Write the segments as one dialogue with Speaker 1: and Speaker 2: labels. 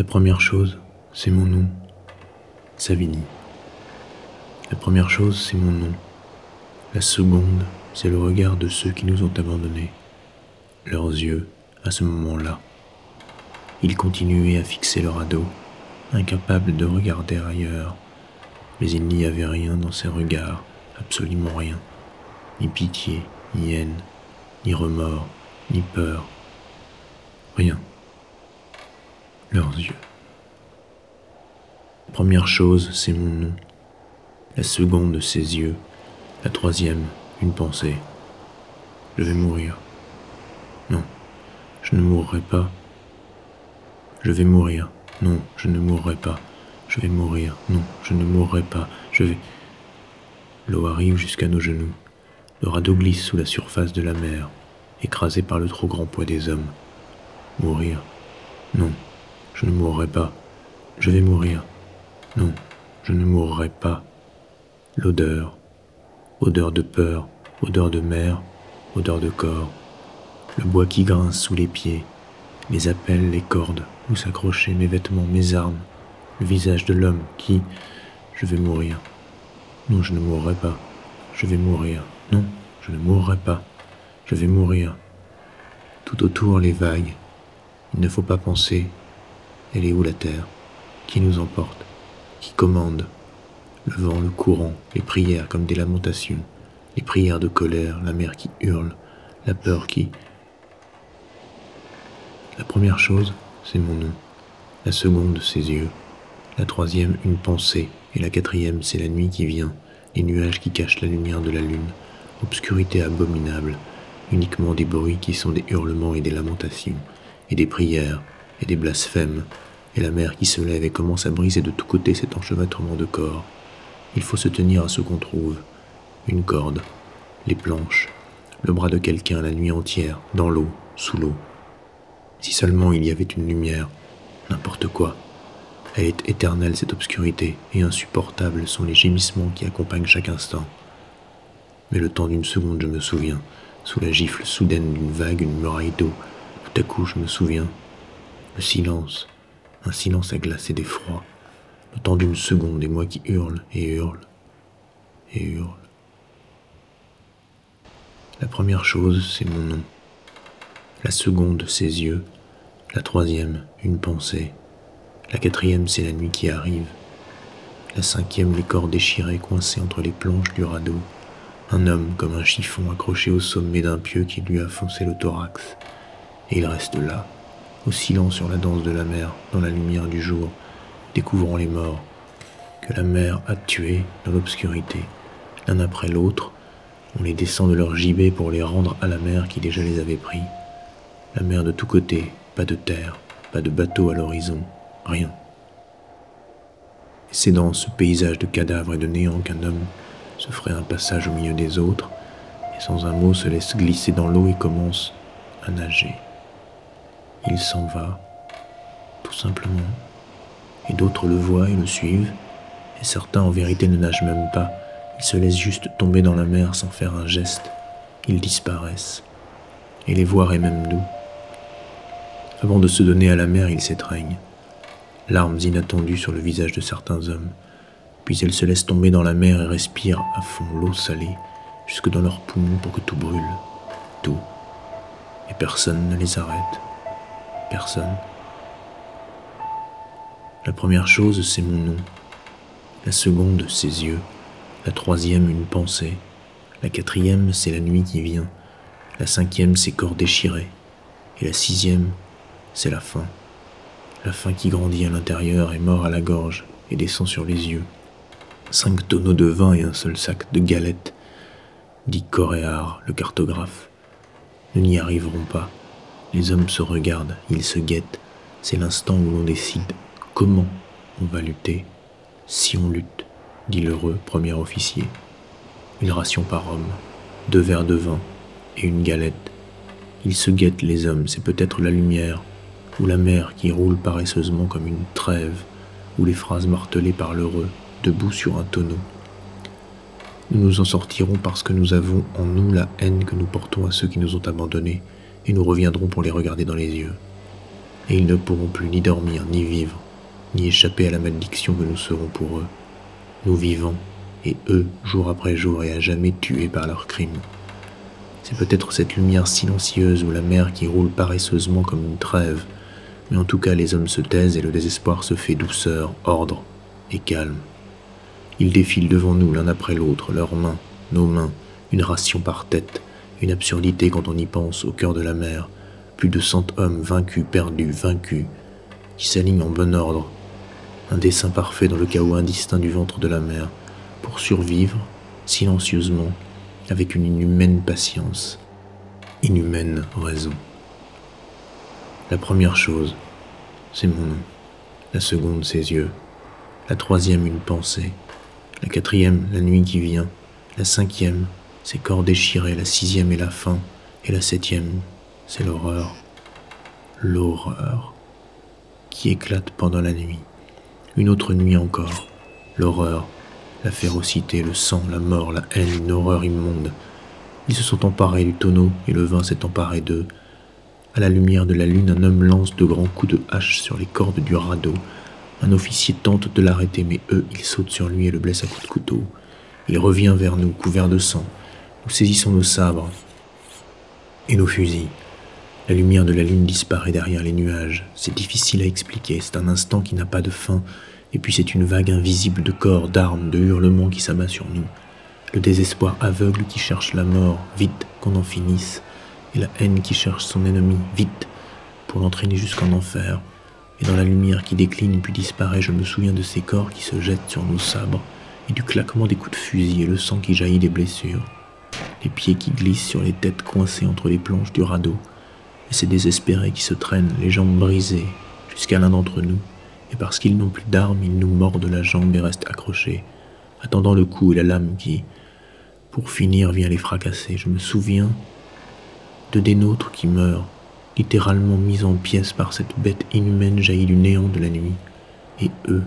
Speaker 1: La première chose, c'est mon nom, Savini. La première chose, c'est mon nom. La seconde, c'est le regard de ceux qui nous ont abandonnés. Leurs yeux, à ce moment-là. Ils continuaient à fixer leur radeau, incapables de regarder ailleurs. Mais il n'y avait rien dans ces regards, absolument rien. Ni pitié, ni haine, ni remords, ni peur. Rien. Leurs yeux. Première chose, c'est mon nom. La seconde, ses yeux. La troisième, une pensée. Je vais mourir. Non, je ne mourrai pas. Je vais mourir. Non, je ne mourrai pas. Je vais mourir. Non, je ne mourrai pas. Je vais... L'eau arrive jusqu'à nos genoux. Le radeau glisse sous la surface de la mer, écrasé par le trop grand poids des hommes. Mourir. Non, je ne mourrai pas. Je vais mourir. Non, je ne mourrai pas. L'odeur, odeur de peur, odeur de mer, odeur de corps, le bois qui grince sous les pieds, les appels, les cordes, où s'accrochaient mes vêtements, mes armes, le visage de l'homme qui, je vais mourir. Non, je ne mourrai pas. Je vais mourir. Non, je ne mourrai pas. Je vais mourir. Tout autour les vagues. Il ne faut pas penser. Elle est où la terre? Qui nous emporte? Qui commande, le vent, le courant, les prières comme des lamentations, les prières de colère, la mer qui hurle, la peur qui... La première chose, c'est mon nom, la seconde, ses yeux, la troisième, une pensée, et la quatrième, c'est la nuit qui vient, les nuages qui cachent la lumière de la lune, obscurité abominable, uniquement des bruits qui sont des hurlements et des lamentations, et des prières, et des blasphèmes, et la mer qui se lève et commence à briser de tous côtés cet enchevêtrement de corps. Il faut se tenir à ce qu'on trouve. Une corde, les planches, le bras de quelqu'un la nuit entière, dans l'eau, sous l'eau. Si seulement il y avait une lumière, n'importe quoi. Elle est éternelle cette obscurité, et insupportables sont les gémissements qui accompagnent chaque instant. Mais le temps d'une seconde, je me souviens, sous la gifle soudaine d'une vague, une muraille d'eau, tout à coup je me souviens. Le silence, un silence glacé d'effroi, le temps d'une seconde et moi qui hurle et hurle et hurle. La première chose, c'est mon nom. La seconde, ses yeux. La troisième, une pensée. La quatrième, c'est la nuit qui arrive. La cinquième, les corps déchirés coincés entre les planches du radeau. Un homme comme un chiffon accroché au sommet d'un pieu qui lui a foncé le thorax. Et il reste là, oscillant sur la danse de la mer dans la lumière du jour, découvrant les morts que la mer a tués dans l'obscurité, l'un après l'autre, on les descend de leur gibet pour les rendre à la mer qui déjà les avait pris. La mer de tous côtés, pas de terre, pas de bateau à l'horizon, rien. c'est dans ce paysage de cadavres et de néant qu'un homme se ferait un passage au milieu des autres, et sans un mot se laisse glisser dans l'eau et commence à nager. Il s'en va, tout simplement, et d'autres le voient et le suivent, et certains en vérité ne nagent même pas, ils se laissent juste tomber dans la mer sans faire un geste, ils disparaissent, et les voir est même doux. Avant de se donner à la mer, ils s'étreignent, larmes inattendues sur le visage de certains hommes, puis ils se laissent tomber dans la mer et respirent à fond l'eau salée, jusque dans leurs poumons pour que tout brûle, tout, et personne ne les arrête personne. La première chose, c'est mon nom. La seconde, ses yeux. La troisième, une pensée. La quatrième, c'est la nuit qui vient. La cinquième, ses corps déchirés. Et la sixième, c'est la faim. La faim qui grandit à l'intérieur et mord à la gorge et descend sur les yeux. Cinq tonneaux de vin et un seul sac de galettes, dit Coréard, le cartographe. Nous n'y arriverons pas. Les hommes se regardent, ils se guettent. C'est l'instant où l'on décide comment on va lutter, si on lutte, dit l'heureux premier officier. Une ration par homme, deux verres de vin et une galette. Ils se guettent les hommes, c'est peut-être la lumière, ou la mer qui roule paresseusement comme une trêve, ou les phrases martelées par l'heureux, debout sur un tonneau. Nous nous en sortirons parce que nous avons en nous la haine que nous portons à ceux qui nous ont abandonnés, et nous reviendrons pour les regarder dans les yeux. et ils ne pourront plus ni dormir, ni vivre, ni échapper à la malédiction que nous serons pour eux. Nous vivons, et eux, jour après jour et à jamais tués par leurs crimes. C'est peut-être cette lumière silencieuse ou la mer qui roule paresseusement comme une trêve, mais en tout cas les hommes se taisent et le désespoir se fait douceur, ordre et calme. Ils défilent devant nous l'un après l'autre, leurs mains, nos mains, une ration par tête, une absurdité quand on y pense au cœur de la mer, plus de cent hommes vaincus, perdus, vaincus, qui s'alignent en bon ordre, un dessin parfait dans le chaos indistinct du ventre de la mer, pour survivre, silencieusement, avec une inhumaine patience, inhumaine raison. La première chose, c'est mon nom. La seconde, ses yeux. La troisième, une pensée. La quatrième, la nuit qui vient. La cinquième, ses corps déchirés. La sixième est la fin. Et la septième, c'est l'horreur. L'horreur qui éclate pendant la nuit. Une autre nuit encore. L'horreur, la férocité, le sang, la mort, la haine, une horreur immonde. Ils se sont emparés du tonneau et le vin s'est emparé d'eux. À la lumière de la lune, un homme lance de grands coups de hache sur les cordes du radeau. Un officier tente de l'arrêter, mais eux, ils sautent sur lui et le blessent à coups de couteau. Il revient vers nous, couvert de sang. Nous saisissons nos sabres et nos fusils. La lumière de la lune disparaît derrière les nuages. C'est difficile à expliquer, c'est un instant qui n'a pas de fin, et puis c'est une vague invisible de corps, d'armes, de hurlements qui s'abat sur nous. Le désespoir aveugle qui cherche la mort, vite qu'on en finisse et la haine qui cherche son ennemi vite pour l'entraîner jusqu'en enfer. Et dans la lumière qui décline puis disparaît, je me souviens de ces corps qui se jettent sur nos sabres, et du claquement des coups de fusil et le sang qui jaillit des blessures, les pieds qui glissent sur les têtes coincées entre les planches du radeau, et ces désespérés qui se traînent, les jambes brisées, jusqu'à l'un d'entre nous, et parce qu'ils n'ont plus d'armes, ils nous mordent la jambe et restent accrochés, attendant le coup et la lame qui, pour finir, vient les fracasser. Je me souviens de des nôtres qui meurent, littéralement mis en pièces par cette bête inhumaine jaillie du néant de la nuit, et eux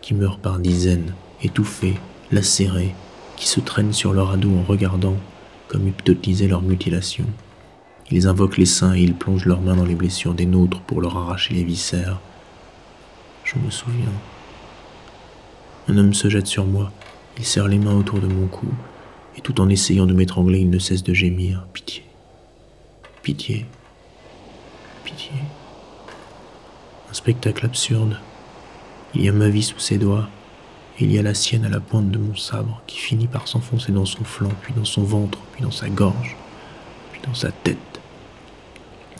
Speaker 1: qui meurent par dizaines, étouffés, lacérés, qui se traînent sur leur radeau en regardant, comme hypnotisés leur mutilation. Ils invoquent les saints et ils plongent leurs mains dans les blessures des nôtres pour leur arracher les viscères. Je me souviens. Un homme se jette sur moi, il serre les mains autour de mon cou, et tout en essayant de m'étrangler, il ne cesse de gémir. Pitié, Pitié. Pitié. Un spectacle absurde. Il y a ma vie sous ses doigts, il y a la sienne à la pointe de mon sabre, qui finit par s'enfoncer dans son flanc, puis dans son ventre, puis dans sa gorge, puis dans sa tête,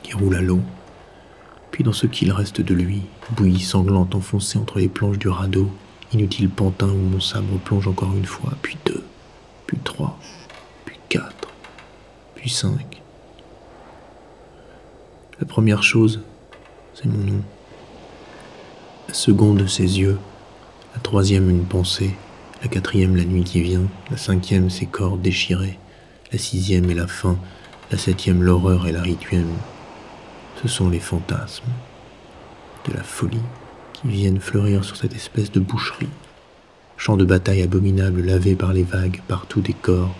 Speaker 1: qui roule à l'eau, puis dans ce qu'il reste de lui, bouillie sanglante enfoncée entre les planches du radeau, inutile pantin où mon sabre plonge encore une fois, puis deux, puis trois, puis quatre, puis cinq. La première chose, c'est mon nom. La seconde, ses yeux. La troisième, une pensée. La quatrième, la nuit qui vient. La cinquième, ses corps déchirés. La sixième est la fin. La septième, l'horreur et la rituelle. Ce sont les fantasmes de la folie qui viennent fleurir sur cette espèce de boucherie. Champ de bataille abominable lavé par les vagues, partout des corps,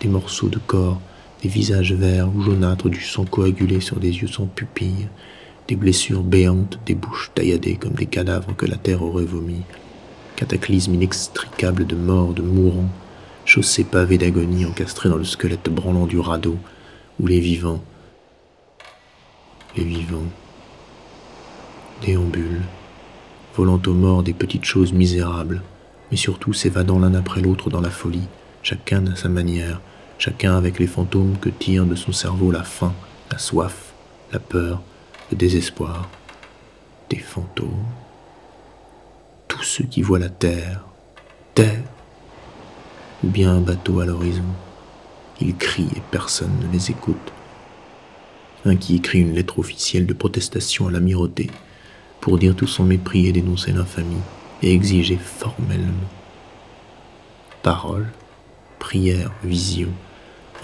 Speaker 1: des morceaux de corps, des visages verts ou jaunâtres, du sang coagulé sur des yeux sans pupilles, des blessures béantes, des bouches tailladées comme des cadavres que la terre aurait vomis, cataclysme inextricable de morts, de mourants, chaussées pavées d'agonie encastrées dans le squelette branlant du radeau, où les vivants, les vivants, déambulent, volant aux morts des petites choses misérables, mais surtout s'évadant l'un après l'autre dans la folie, chacun à sa manière, chacun avec les fantômes que tire de son cerveau la faim, la soif, la peur, le désespoir. Des fantômes. Tous ceux qui voient la terre, terre, ou bien un bateau à l'horizon. Ils crient et personne ne les écoute. Un qui écrit une lettre officielle de protestation à l'amirauté pour dire tout son mépris et dénoncer l'infamie et exiger formellement parole, prière, vision,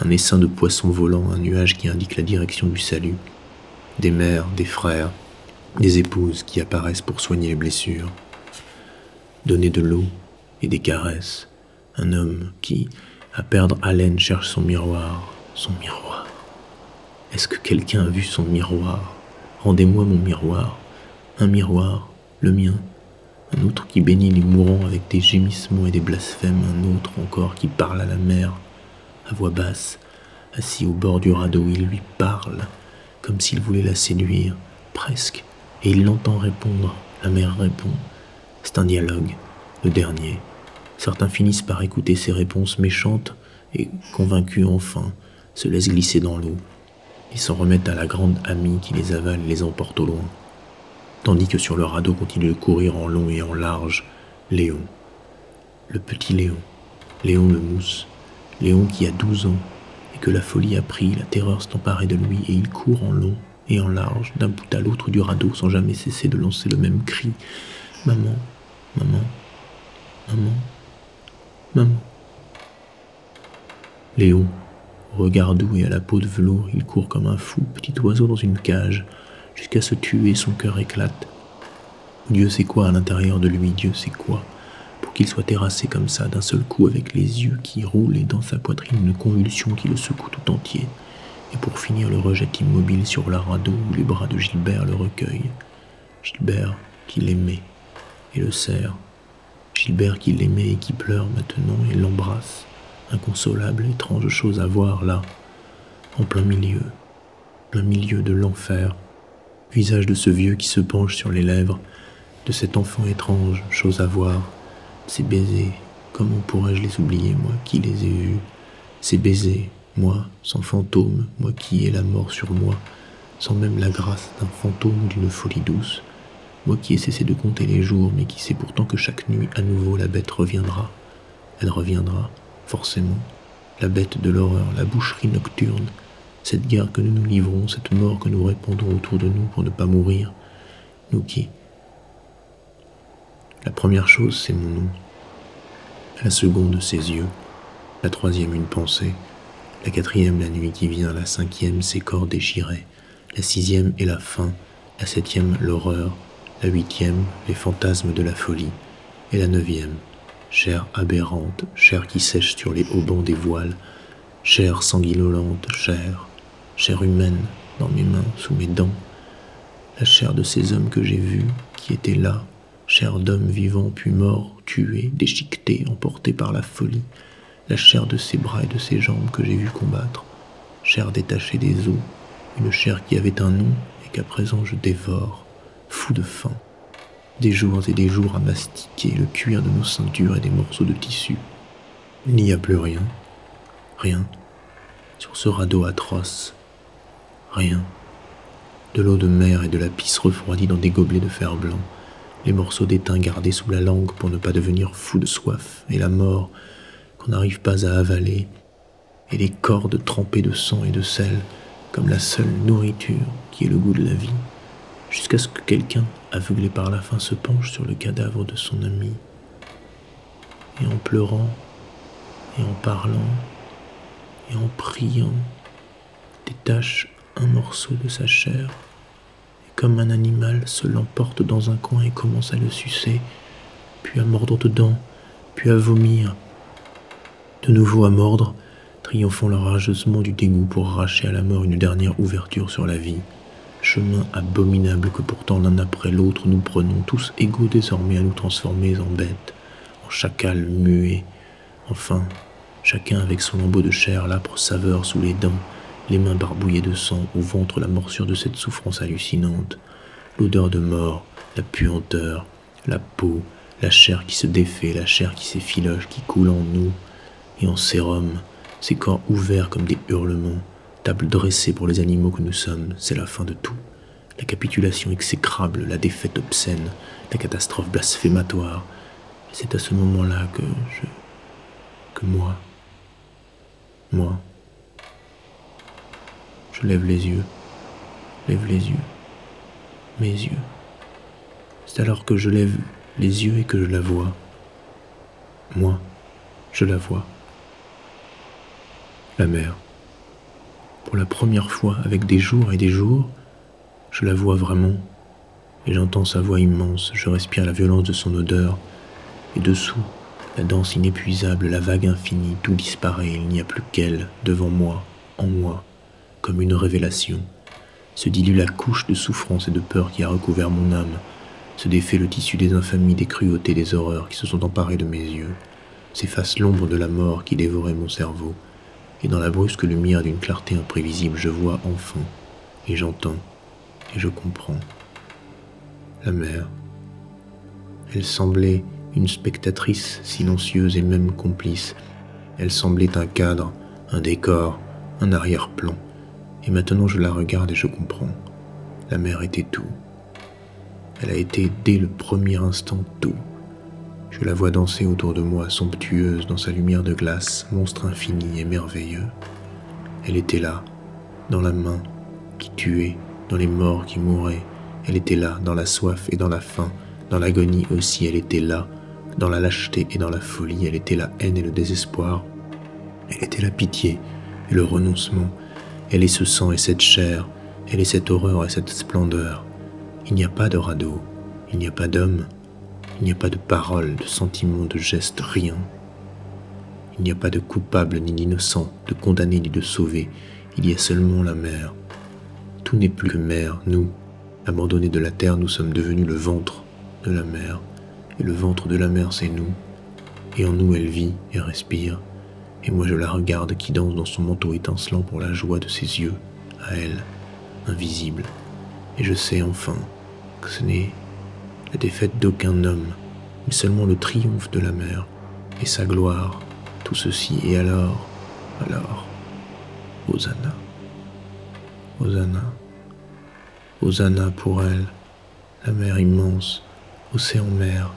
Speaker 1: un essaim de poissons volants, un nuage qui indique la direction du salut, des mères, des frères, des épouses qui apparaissent pour soigner les blessures, donner de l'eau et des caresses, un homme qui, à perdre haleine, cherche son miroir, son miroir. Est-ce que quelqu'un a vu son miroir? Rendez-moi mon miroir, un miroir, le mien, un autre qui bénit les mourants avec des gémissements et des blasphèmes, un autre encore qui parle à la mer, à voix basse, assis au bord du radeau, il lui parle, comme s'il voulait la séduire, presque, et il l'entend répondre, la mer répond. C'est un dialogue, le dernier. Certains finissent par écouter ces réponses méchantes et, convaincus enfin, se laissent glisser dans l'eau. Ils s'en remettent à la grande amie qui les avale et les emporte au loin. Tandis que sur le radeau continue de courir en long et en large Léon. Le petit Léon. Léon le mousse. Léon qui a douze ans et que la folie a pris, la terreur s'est emparée de lui et il court en long et en large d'un bout à l'autre du radeau sans jamais cesser de lancer le même cri. Maman, maman, maman, maman. Léon, au regard doux et à la peau de velours, il court comme un fou, petit oiseau dans une cage, jusqu'à se tuer, son cœur éclate. Dieu sait quoi à l'intérieur de lui, Dieu sait quoi, pour qu'il soit terrassé comme ça d'un seul coup avec les yeux qui roulent et dans sa poitrine une convulsion qui le secoue tout entier, et pour finir le rejette immobile sur la radeau où les bras de Gilbert le recueillent. Gilbert qui l'aimait et le serre. Gilbert qui l'aimait et qui pleure maintenant et l'embrasse inconsolable, étrange chose à voir là, en plein milieu, plein milieu de l'enfer. Visage de ce vieux qui se penche sur les lèvres, de cet enfant étrange, chose à voir. Ces baisers, comment pourrais-je les oublier, moi qui les ai vus Ces baisers, moi, sans fantôme, moi qui ai la mort sur moi, sans même la grâce d'un fantôme ou d'une folie douce. Moi qui ai cessé de compter les jours, mais qui sais pourtant que chaque nuit à nouveau la bête reviendra. Elle reviendra, forcément, la bête de l'horreur, la boucherie nocturne, cette guerre que nous nous livrons, cette mort que nous répandons autour de nous pour ne pas mourir, nous qui La première chose, c'est mon nom. La seconde, ses yeux. La troisième, une pensée. La quatrième, la nuit qui vient. La cinquième, ses corps déchirés. La sixième est la fin. La septième, l'horreur. La huitième, les fantasmes de la folie. Et la neuvième, chair aberrante, chair qui sèche sur les haubans des voiles, chair sanguinolente, chair, chair humaine dans mes mains, sous mes dents, la chair de ces hommes que j'ai vus, qui étaient là, chair d'hommes vivants puis morts, tués, déchiquetés, emportés par la folie, la chair de ces bras et de ces jambes que j'ai vus combattre, chair détachée des os, une chair qui avait un nom et qu'à présent je dévore, fou de faim des jours et des jours à mastiquer le cuir de nos ceintures et des morceaux de tissu. Il n'y a plus rien, rien, sur ce radeau atroce, rien. De l'eau de mer et de la pisse refroidie dans des gobelets de fer blanc, les morceaux d'étain gardés sous la langue pour ne pas devenir fou de soif, et la mort qu'on n'arrive pas à avaler, et les cordes trempées de sang et de sel comme la seule nourriture qui est le goût de la vie jusqu'à ce que quelqu'un, aveuglé par la faim, se penche sur le cadavre de son ami, et en pleurant, et en parlant, et en priant, détache un morceau de sa chair, et comme un animal se l'emporte dans un coin et commence à le sucer, puis à mordre dedans, puis à vomir, de nouveau à mordre, triomphant rageusement du dégoût pour arracher à la mort une dernière ouverture sur la vie chemin abominable que pourtant l'un après l'autre nous prenons, tous égaux désormais à nous transformer en bêtes, en chacals muets. Enfin, chacun avec son lambeau de chair, l'âpre saveur sous les dents, les mains barbouillées de sang, au ventre la morsure de cette souffrance hallucinante, l'odeur de mort, la puanteur, la peau, la chair qui se défait, la chair qui s'effiloche, qui coule en nous et en sérum, ses corps ouverts comme des hurlements, table dressée pour les animaux que nous sommes, c'est la fin de tout. La capitulation exécrable, la défaite obscène, la catastrophe blasphématoire. Et c'est à ce moment-là que je. que moi. Moi. Je lève les yeux. Lève les yeux. Mes yeux. C'est alors que je lève les yeux et que je la vois. Moi, je la vois. La mer pour la première fois avec des jours et des jours, je la vois vraiment, et j'entends sa voix immense, je respire la violence de son odeur, et dessous, la danse inépuisable, la vague infinie, tout disparaît, il n'y a plus qu'elle, devant moi, en moi, comme une révélation. se dilue la couche de souffrance et de peur qui a recouvert mon âme, se défait le tissu des infamies, des cruautés, des horreurs qui se sont emparées de mes yeux, s'efface l'ombre de la mort qui dévorait mon cerveau, et dans la brusque lumière d'une clarté imprévisible, je vois enfin, et j'entends, et je comprends. La mer. Elle semblait une spectatrice silencieuse et même complice. Elle semblait un cadre, un décor, un arrière-plan. Et maintenant je la regarde et je comprends. La mer était tout. Elle a été dès le premier instant tout. Je la vois danser autour de moi, somptueuse dans sa lumière de glace, monstre infini et merveilleux. Elle était là, dans la main qui tuait, dans les morts qui mouraient. Elle était là, dans la soif et dans la faim, dans l'agonie aussi, elle était là, dans la lâcheté et dans la folie, elle était la haine et le désespoir. Elle était la pitié et le renoncement, elle est ce sang et cette chair, elle est cette horreur et cette splendeur. Il n'y a pas de radeau, il n'y a pas d'homme, il n'y a pas de paroles, de sentiments, de gestes, rien. Il n'y a pas de coupable ni d'innocent, de condamné ni de sauvé, il y a seulement la mer. Tout n'est plus que mer, nous. Abandonnés de la terre, nous sommes devenus le ventre de la mer, et le ventre de la mer, c'est nous. Et en nous, elle vit et respire, et moi je la regarde qui danse dans son manteau étincelant pour la joie de ses yeux, à elle, invisible. Et je sais enfin que ce n'est défaite d'aucun homme, mais seulement le triomphe de la mer et sa gloire, tout ceci. Et alors, alors, Hosanna, Hosanna, Hosanna pour elle, la mer immense, océan-mer,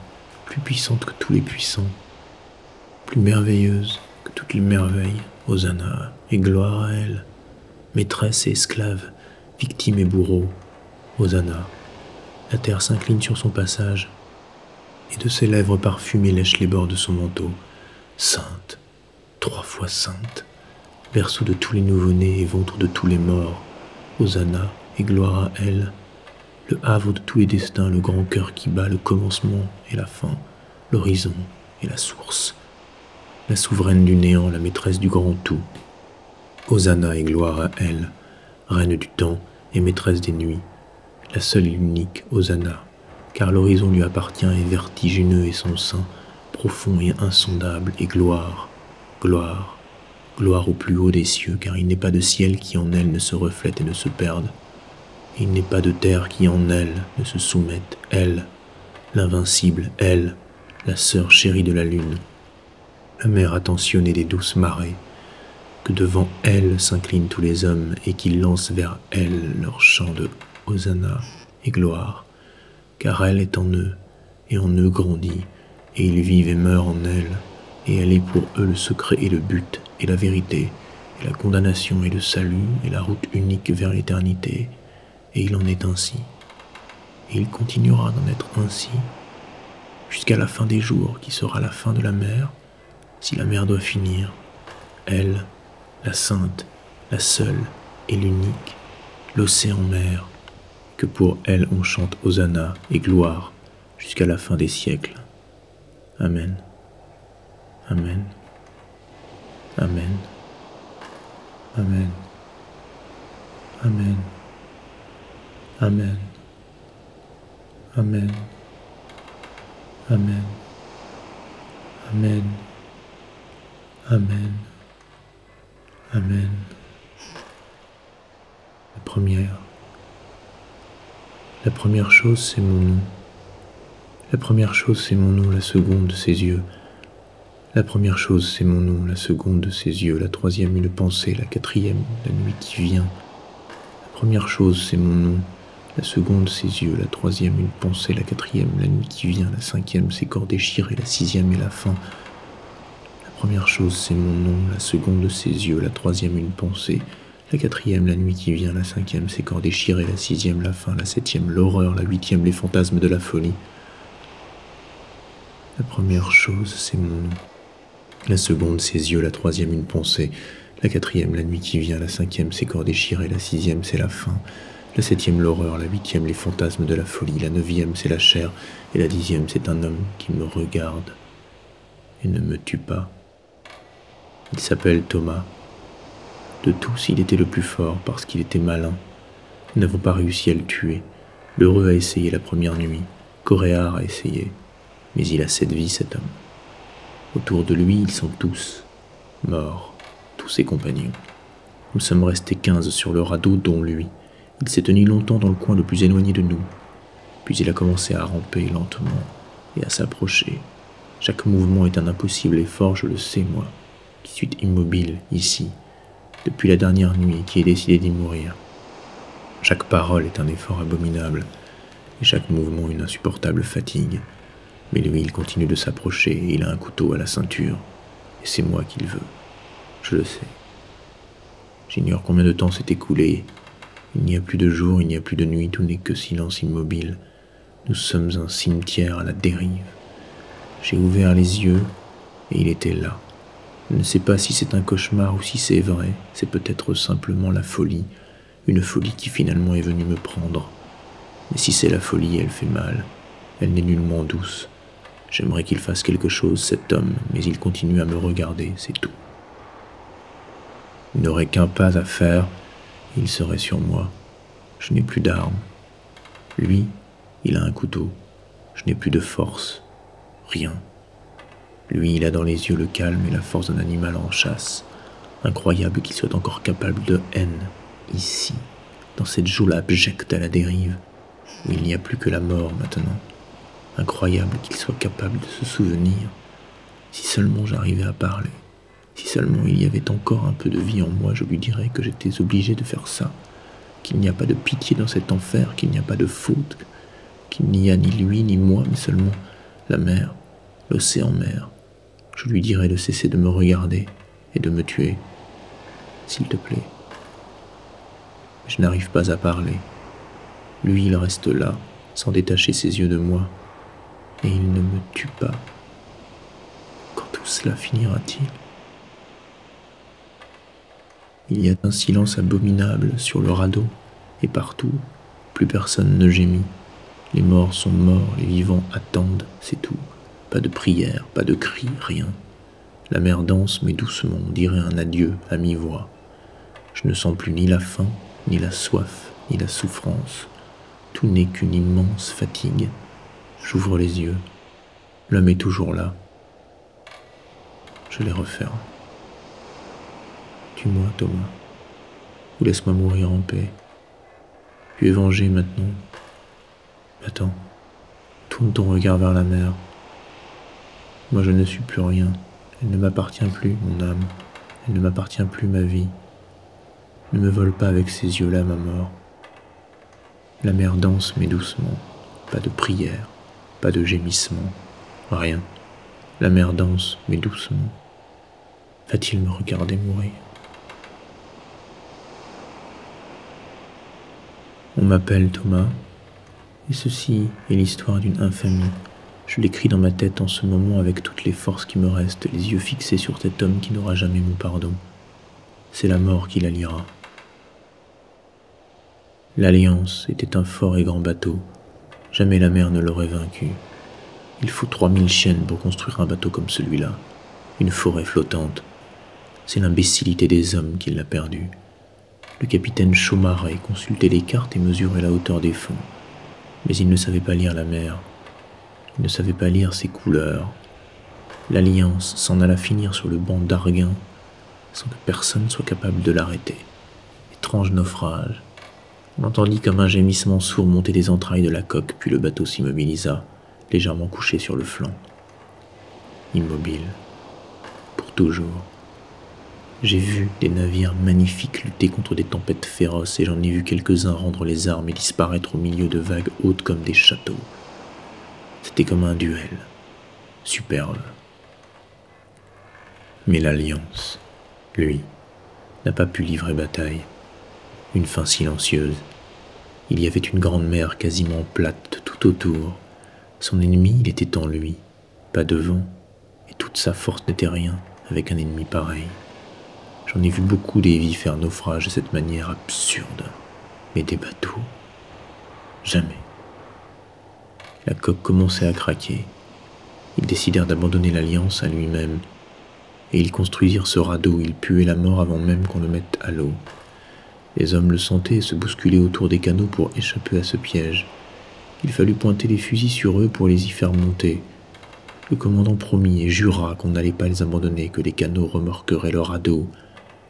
Speaker 1: plus puissante que tous les puissants, plus merveilleuse toutes les merveilles, Hosanna, et gloire à elle, maîtresse et esclave, victime et bourreau, Hosanna. La terre s'incline sur son passage, et de ses lèvres parfumées lèche les bords de son manteau. Sainte, trois fois sainte, berceau de tous les nouveau-nés et ventre de tous les morts, Hosanna et gloire à elle, le havre de tous les destins, le grand cœur qui bat le commencement et la fin, l'horizon et la source la souveraine du néant, la maîtresse du grand tout. Hosanna et gloire à elle, reine du temps et maîtresse des nuits, la seule et l'unique Hosanna, car l'horizon lui appartient et vertigineux et son sein, profond et insondable, et gloire, gloire, gloire au plus haut des cieux, car il n'est pas de ciel qui en elle ne se reflète et ne se perde, il n'est pas de terre qui en elle ne se soumette, elle, l'invincible, elle, la sœur chérie de la lune, la mer attentionnée des douces marées, que devant elle s'inclinent tous les hommes et qu'ils lancent vers elle leur chant de Hosanna et gloire, car elle est en eux, et en eux grandit, et ils vivent et meurent en elle, et elle est pour eux le secret et le but, et la vérité, et la condamnation et le salut, et la route unique vers l'éternité, et il en est ainsi. Et il continuera d'en être ainsi jusqu'à la fin des jours, qui sera la fin de la mer, si la mer doit finir, elle, la sainte, la seule et l'unique, l'océan-mer, que pour elle on chante Hosanna et gloire jusqu'à la fin des siècles. Amen. Amen. Amen. Amen. Amen. Amen. Amen. Amen. Amen. Amen. Amen. La première. La première chose, c'est mon nom. La première chose, c'est mon nom, la seconde, de ses yeux. La première chose, c'est mon nom, la seconde, de ses yeux. La troisième, une pensée. La quatrième, la nuit qui vient. La première chose, c'est mon nom. La seconde, ses yeux. La troisième, une pensée. La quatrième, la nuit qui vient. La cinquième, ses corps déchirés. La sixième et la fin première chose, c'est mon nom, la seconde, ses yeux, la troisième, une pensée, la quatrième, la nuit qui vient, la cinquième, ses corps déchirés, la sixième, la fin, la septième, l'horreur, la huitième, les fantasmes de la folie. La première chose, c'est mon nom. La seconde, ses yeux, la troisième, une pensée, la quatrième, la nuit qui vient, la cinquième, ses corps déchirés, la sixième, c'est la fin, la septième, l'horreur, la huitième, les fantasmes de la folie, la neuvième, c'est la chair, et la dixième, c'est un homme qui me regarde et ne me tue pas. Il s'appelle Thomas. De tous, il était le plus fort parce qu'il était malin. Nous n'avons pas réussi à le tuer. L'heureux a essayé la première nuit. Coréard a essayé. Mais il a cette vie, cet homme. Autour de lui, ils sont tous morts, tous ses compagnons. Nous sommes restés quinze sur le radeau, dont lui. Il s'est tenu longtemps dans le coin le plus éloigné de nous. Puis il a commencé à ramper lentement et à s'approcher. Chaque mouvement est un impossible effort, je le sais, moi, qui suis immobile ici, depuis la dernière nuit, qui ai décidé d'y mourir. Chaque parole est un effort abominable, et chaque mouvement une insupportable fatigue. Mais lui, il continue de s'approcher, il a un couteau à la ceinture, et c'est moi qu'il veut. Je le sais. J'ignore combien de temps s'est écoulé. Il n'y a plus de jour, il n'y a plus de nuit, tout n'est que silence immobile. Nous sommes un cimetière à la dérive. J'ai ouvert les yeux, et il était là. Je ne sais pas si c'est un cauchemar ou si c'est vrai, c'est peut-être simplement la folie, une folie qui finalement est venue me prendre. Mais si c'est la folie, elle fait mal. Elle n'est nullement douce. J'aimerais qu'il fasse quelque chose, cet homme, mais il continue à me regarder, c'est tout. Il n'aurait qu'un pas à faire, il serait sur moi. Je n'ai plus d'armes. Lui, il a un couteau. Je n'ai plus de force. Rien. Lui, il a dans les yeux le calme et la force d'un animal en chasse. Incroyable qu'il soit encore capable de haine ici, dans cette joue abjecte à la dérive, où il n'y a plus que la mort maintenant. Incroyable qu'il soit capable de se souvenir. Si seulement j'arrivais à parler, si seulement il y avait encore un peu de vie en moi, je lui dirais que j'étais obligé de faire ça, qu'il n'y a pas de pitié dans cet enfer, qu'il n'y a pas de faute, qu'il n'y a ni lui ni moi, mais seulement la mer, l'océan mer. Je lui dirais de cesser de me regarder et de me tuer, s'il te plaît. Je n'arrive pas à parler. Lui, il reste là, sans détacher ses yeux de moi, et il ne me tue pas. Quand tout cela finira-t-il? Il y a un silence abominable sur le radeau, et partout, plus personne ne gémit. Les morts sont morts, les vivants attendent, c'est tout. Pas de prière, pas de cri, rien. La mer danse, mais doucement, on dirait un adieu à mi-voix. Je ne sens plus ni la faim, ni la soif, ni la souffrance. Tout n'est qu'une immense fatigue. J'ouvre les yeux. L'homme est toujours là. Je les referme. Tue-moi, Thomas, ou laisse-moi mourir en paix. Tu es vengé maintenant. Attends, tourne ton regard vers la mer. Moi je ne suis plus rien. Elle ne m'appartient plus, mon âme. Elle ne m'appartient plus, ma vie. Ne me vole pas avec ces yeux-là, ma mort. La mer danse, mais doucement. Pas de prière, pas de gémissement, rien. La mer danse, mais doucement. Va-t-il me regarder mourir? On m'appelle Thomas, et ceci est l'histoire d'une infamie. Je l'écris dans ma tête en ce moment avec toutes les forces qui me restent, les yeux fixés sur cet homme qui n'aura jamais mon pardon. C'est la mort qui la lira. L'Alliance était un fort et grand bateau. Jamais la mer ne l'aurait vaincu. Il faut trois mille chiennes pour construire un bateau comme celui-là. Une forêt flottante. C'est l'imbécilité des hommes qui l'a perdu. Le capitaine Chaumaret consultait les cartes et mesurait la hauteur des fonds. Mais il ne savait pas lire la mer. Il ne savait pas lire ses couleurs. L'Alliance s'en alla finir sur le banc d'Arguin sans que personne soit capable de l'arrêter. Étrange naufrage. On entendit comme un gémissement sourd monter des entrailles de la coque, puis le bateau s'immobilisa, légèrement couché sur le flanc. Immobile. Pour toujours. J'ai vu des navires magnifiques lutter contre des tempêtes féroces et j'en ai vu quelques-uns rendre les armes et disparaître au milieu de vagues hautes comme des châteaux. C'était comme un duel. Superbe. Mais l'Alliance, lui, n'a pas pu livrer bataille une fin silencieuse. Il y avait une grande mer quasiment plate tout autour. Son ennemi, il était en lui, pas devant, et toute sa force n'était rien avec un ennemi pareil. J'en ai vu beaucoup des vies faire naufrage de cette manière absurde, mais des bateaux, jamais. La coque commençait à craquer. Ils décidèrent d'abandonner l'alliance à lui-même, et ils construisirent ce radeau où il puait la mort avant même qu'on le mette à l'eau. Les hommes le sentaient et se bousculaient autour des canaux pour échapper à ce piège. Il fallut pointer les fusils sur eux pour les y faire monter. Le commandant promit et jura qu'on n'allait pas les abandonner, que les canaux remorqueraient leur radeau,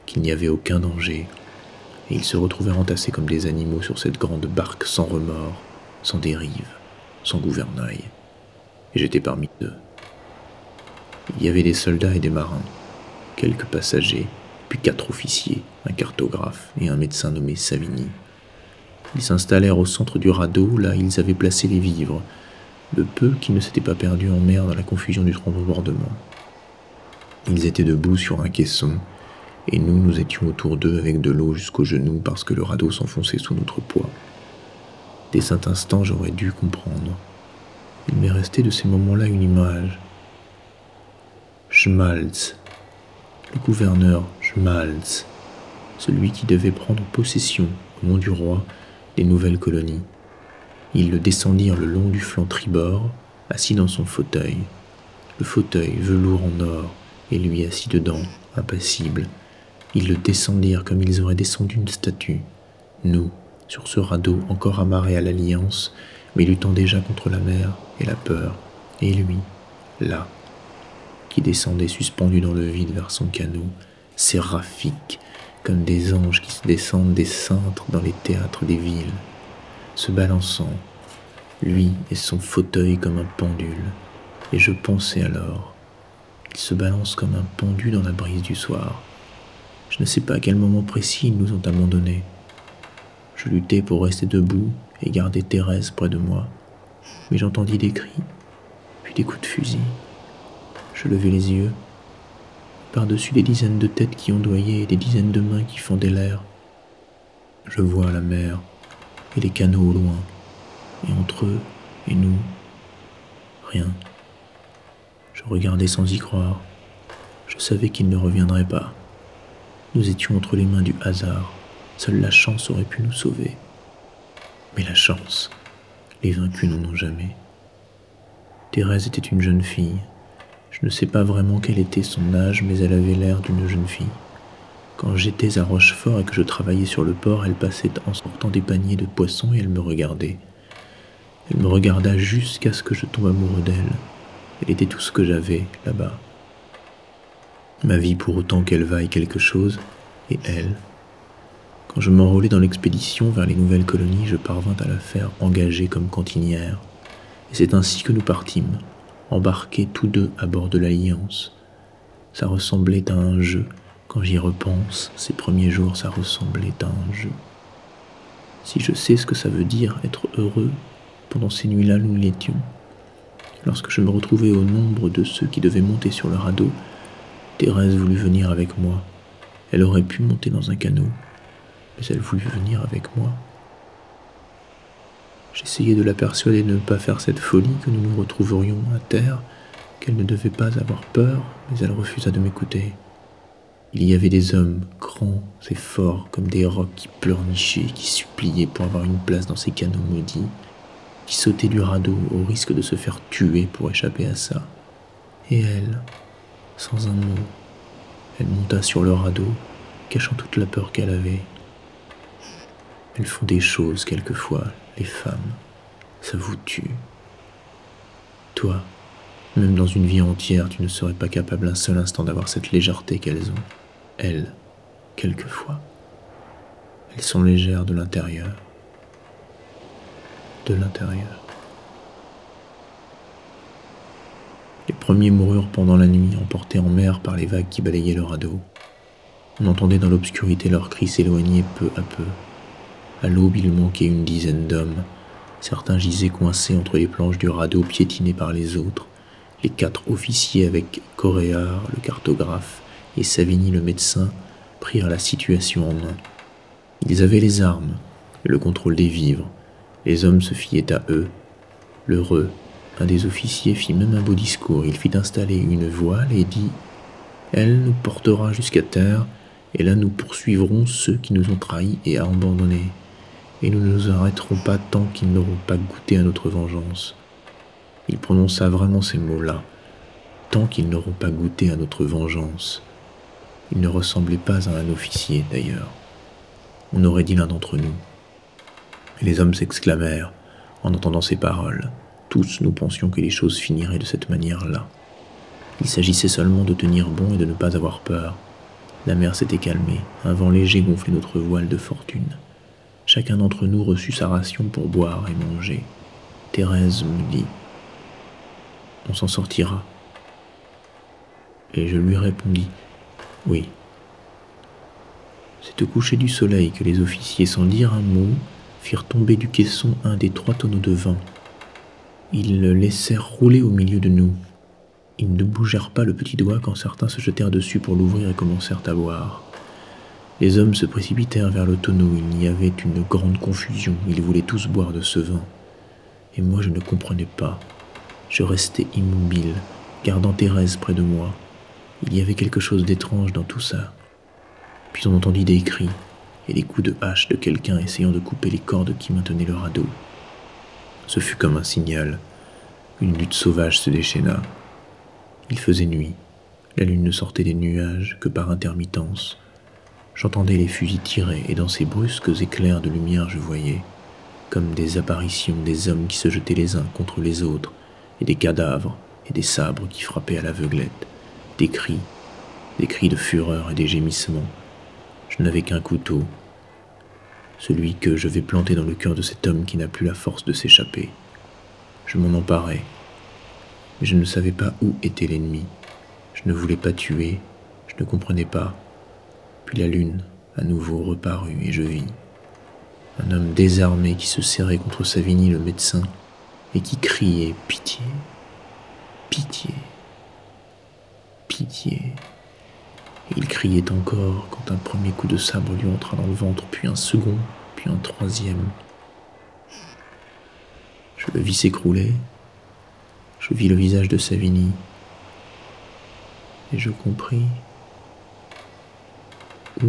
Speaker 1: qu'il n'y avait aucun danger. Et ils se retrouvèrent entassés comme des animaux sur cette grande barque sans remords, sans dérive, sans gouvernail. Et j'étais parmi eux. Il y avait des soldats et des marins, quelques passagers, puis quatre officiers, un cartographe et un médecin nommé Savigny. Ils s'installèrent au centre du radeau, là ils avaient placé les vivres, le peu qui ne s'était pas perdu en mer dans la confusion du transbordement. Ils étaient debout sur un caisson, et nous, nous étions autour d'eux avec de l'eau jusqu'aux genoux parce que le radeau s'enfonçait sous notre poids. Dès cet instant, j'aurais dû comprendre. Il m'est resté de ces moments-là une image. Schmalz, le gouverneur Schmalz, celui qui devait prendre possession, au nom du roi, des nouvelles colonies. Ils le descendirent le long du flanc tribord, assis dans son fauteuil, le fauteuil velours en or, et lui assis dedans, impassible. Ils le descendirent comme ils auraient descendu une statue. Nous, sur ce radeau encore amarré à l'Alliance, mais luttant déjà contre la mer et la peur, et lui, là, qui descendait suspendu dans le vide vers son canot, séraphique, comme des anges qui se descendent des cintres dans les théâtres des villes, se balançant, lui et son fauteuil comme un pendule. Et je pensais alors, il se balance comme un pendu dans la brise du soir. Je ne sais pas à quel moment précis ils nous ont abandonnés. Je luttais pour rester debout et garder Thérèse près de moi, mais j'entendis des cris, puis des coups de fusil. Je levai les yeux, par-dessus des dizaines de têtes qui ondoyaient et des dizaines de mains qui fendaient l'air. Je vois la mer et les canaux au loin, et entre eux et nous, rien. Je regardais sans y croire. Je savais qu'il ne reviendrait pas. Nous étions entre les mains du hasard. Seule la chance aurait pu nous sauver. Mais la chance, les vaincus n'en ont jamais. Thérèse était une jeune fille. Je ne sais pas vraiment quel était son âge, mais elle avait l'air d'une jeune fille. Quand j'étais à Rochefort et que je travaillais sur le port, elle passait en sortant des paniers de poissons et elle me regardait. Elle me regarda jusqu'à ce que je tombe amoureux d'elle. Elle était tout ce que j'avais là-bas. Ma vie pour autant qu'elle vaille quelque chose, et elle. Quand je m'enrôlai dans l'expédition vers les nouvelles colonies, je parvins à la faire engager comme cantinière. Et c'est ainsi que nous partîmes, embarqués tous deux à bord de l'Alliance. Ça ressemblait à un jeu, quand j'y repense, ces premiers jours, ça ressemblait à un jeu. Si je sais ce que ça veut dire être heureux, pendant ces nuits-là, nous l'étions. Lorsque je me retrouvais au nombre de ceux qui devaient monter sur le radeau, Thérèse voulut venir avec moi. Elle aurait pu monter dans un canot, mais elle voulut venir avec moi. J'essayais de la persuader de ne pas faire cette folie, que nous nous retrouverions à terre, qu'elle ne devait pas avoir peur, mais elle refusa de m'écouter. Il y avait des hommes grands et forts comme des rocs qui pleurnichaient, qui suppliaient pour avoir une place dans ces canaux maudits, qui sautaient du radeau au risque de se faire tuer pour échapper à ça. Et elle, sans un mot, elle monta sur le radeau, cachant toute la peur qu'elle avait. Elles font des choses quelquefois, les femmes. Ça vous tue. Toi, même dans une vie entière, tu ne serais pas capable un seul instant d'avoir cette légèreté qu'elles ont elles, quelquefois. Elles sont légères de l'intérieur. De l'intérieur. Les premiers moururent pendant la nuit, emportés en mer par les vagues qui balayaient le radeau. On entendait dans l'obscurité leurs cris s'éloigner peu à peu. À l'aube, il manquait une dizaine d'hommes. Certains gisaient coincés entre les planches du radeau, piétinés par les autres. Les quatre officiers avec Coréard, le cartographe, et Savigny le médecin prirent la situation en main. Ils avaient les armes et le contrôle des vivres. Les hommes se fiaient à eux. L'heureux, un des officiers fit même un beau discours. Il fit installer une voile et dit Elle nous portera jusqu'à terre, et là nous poursuivrons ceux qui nous ont trahis et abandonnés. Et nous ne nous arrêterons pas tant qu'ils n'auront pas goûté à notre vengeance. Il prononça vraiment ces mots-là, tant qu'ils n'auront pas goûté à notre vengeance. Il ne ressemblait pas à un officier d'ailleurs. on aurait dit l'un d'entre nous. Les hommes s'exclamèrent en entendant ces paroles. Tous nous pensions que les choses finiraient de cette manière-là. Il s'agissait seulement de tenir bon et de ne pas avoir peur. La mer s'était calmée, un vent léger gonflait notre voile de fortune. Chacun d'entre nous reçut sa ration pour boire et manger. Thérèse me dit On s'en sortira. Et je lui répondis Oui. C'est au coucher du soleil que les officiers, sans dire un mot, firent tomber du caisson un des trois tonneaux de vin. Ils le laissèrent rouler au milieu de nous. Ils ne bougèrent pas le petit doigt quand certains se jetèrent dessus pour l'ouvrir et commencèrent à boire. Les hommes se précipitèrent vers le tonneau, il y avait une grande confusion, ils voulaient tous boire de ce vin. Et moi je ne comprenais pas. Je restais immobile, gardant Thérèse près de moi. Il y avait quelque chose d'étrange dans tout ça. Puis on entendit des cris et les coups de hache de quelqu'un essayant de couper les cordes qui maintenaient le radeau. Ce fut comme un signal. Une lutte sauvage se déchaîna. Il faisait nuit. La lune ne sortait des nuages que par intermittence. J'entendais les fusils tirer et dans ces brusques éclairs de lumière je voyais, comme des apparitions, des hommes qui se jetaient les uns contre les autres, et des cadavres et des sabres qui frappaient à l'aveuglette, des cris, des cris de fureur et des gémissements. Je n'avais qu'un couteau, celui que je vais planter dans le cœur de cet homme qui n'a plus la force de s'échapper. Je m'en emparais mais je ne savais pas où était l'ennemi. Je ne voulais pas tuer, je ne comprenais pas. Puis la lune à nouveau reparut et je vis un homme désarmé qui se serrait contre Savigny le médecin et qui criait pitié, pitié, pitié. Et il criait encore quand un premier coup de sabre lui entra dans le ventre, puis un second, puis un troisième. Je le vis s'écrouler, je vis le visage de Savigny et je compris où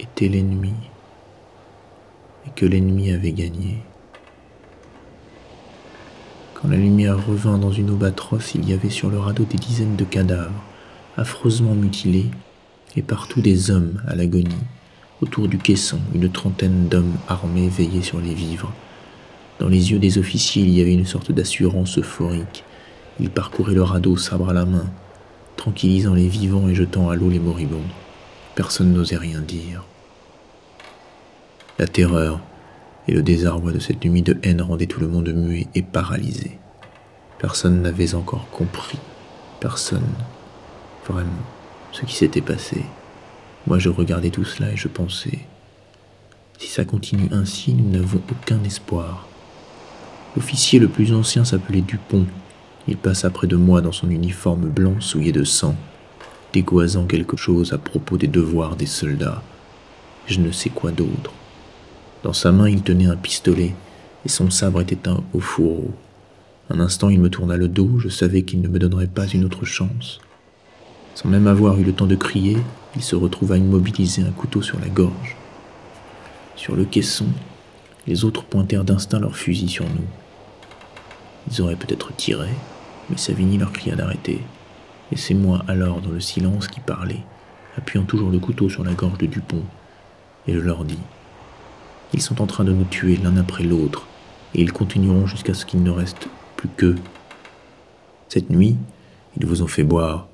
Speaker 1: était l'ennemi et que l'ennemi avait gagné. Quand la lumière revint dans une aube atroce, il y avait sur le radeau des dizaines de cadavres, affreusement mutilés, et partout des hommes à l'agonie. Autour du caisson, une trentaine d'hommes armés veillaient sur les vivres. Dans les yeux des officiers, il y avait une sorte d'assurance euphorique. Il parcourait le radeau, sabre à la main, tranquillisant les vivants et jetant à l'eau les moribonds. Personne n'osait rien dire. La terreur et le désarroi de cette nuit de haine rendaient tout le monde muet et paralysé. Personne n'avait encore compris, personne, vraiment, ce qui s'était passé. Moi je regardais tout cela et je pensais, si ça continue ainsi, nous n'avons aucun espoir. L'officier le plus ancien s'appelait Dupont, il passa près de moi dans son uniforme blanc souillé de sang, dégoisant quelque chose à propos des devoirs des soldats, je ne sais quoi d'autre. Dans sa main, il tenait un pistolet, et son sabre était un au fourreau. Un instant, il me tourna le dos, je savais qu'il ne me donnerait pas une autre chance. Sans même avoir eu le temps de crier, il se retrouva immobilisé, un couteau sur la gorge. Sur le caisson, les autres pointèrent d'instinct leurs fusils sur nous. Ils auraient peut-être tiré, mais Savigny leur cria d'arrêter. Et c'est moi alors dans le silence qui parlais, appuyant toujours le couteau sur la gorge de Dupont. Et je leur dis Ils sont en train de nous tuer l'un après l'autre, et ils continueront jusqu'à ce qu'il ne reste plus qu'eux. Cette nuit, ils vous ont fait boire,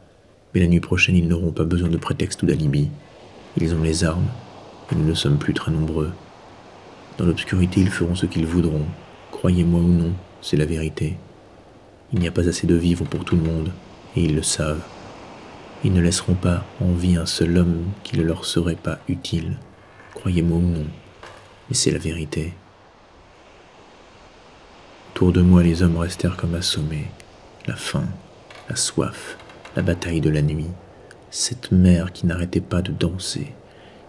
Speaker 1: mais la nuit prochaine, ils n'auront pas besoin de prétexte ou d'alibi. Ils ont les armes, et nous ne sommes plus très nombreux. Dans l'obscurité, ils feront ce qu'ils voudront, croyez-moi ou non, c'est la vérité. Il n'y a pas assez de vivres pour tout le monde, et ils le savent. Ils ne laisseront pas en vie un seul homme qui ne leur serait pas utile, croyez-moi ou non, mais c'est la vérité. Autour de moi, les hommes restèrent comme assommés. La faim, la soif, la bataille de la nuit, cette mer qui n'arrêtait pas de danser.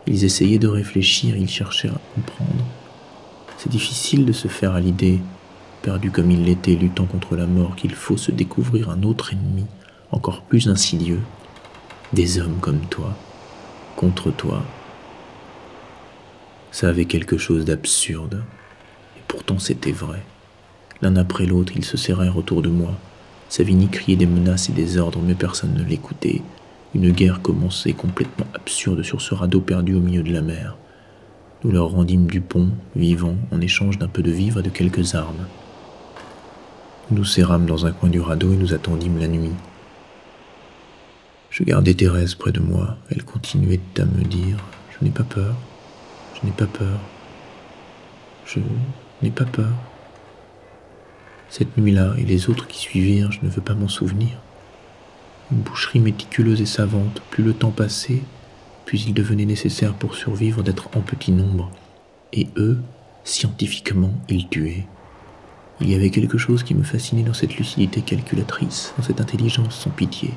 Speaker 1: Ils essayaient de réfléchir, ils cherchaient à comprendre. C'est difficile de se faire à l'idée perdu comme il l'était luttant contre la mort, qu'il faut se découvrir un autre ennemi, encore plus insidieux, des hommes comme toi, contre toi. Ça avait quelque chose d'absurde, et pourtant c'était vrai. L'un après l'autre, ils se serrèrent autour de moi. Savigny criait des menaces et des ordres, mais personne ne l'écoutait. Une guerre commençait complètement absurde sur ce radeau perdu au milieu de la mer. Nous leur rendîmes du pont, vivant, en échange d'un peu de vivres et de quelques armes. Nous serrâmes dans un coin du radeau et nous attendîmes la nuit. Je gardais Thérèse près de moi. Elle continuait à me dire Je n'ai pas peur, je n'ai pas peur, je n'ai pas peur. Cette nuit-là et les autres qui suivirent, je ne veux pas m'en souvenir. Une boucherie méticuleuse et savante, plus le temps passait, puis il devenait nécessaire pour survivre d'être en petit nombre. Et eux, scientifiquement, ils tuaient. Il y avait quelque chose qui me fascinait dans cette lucidité calculatrice, dans cette intelligence sans pitié.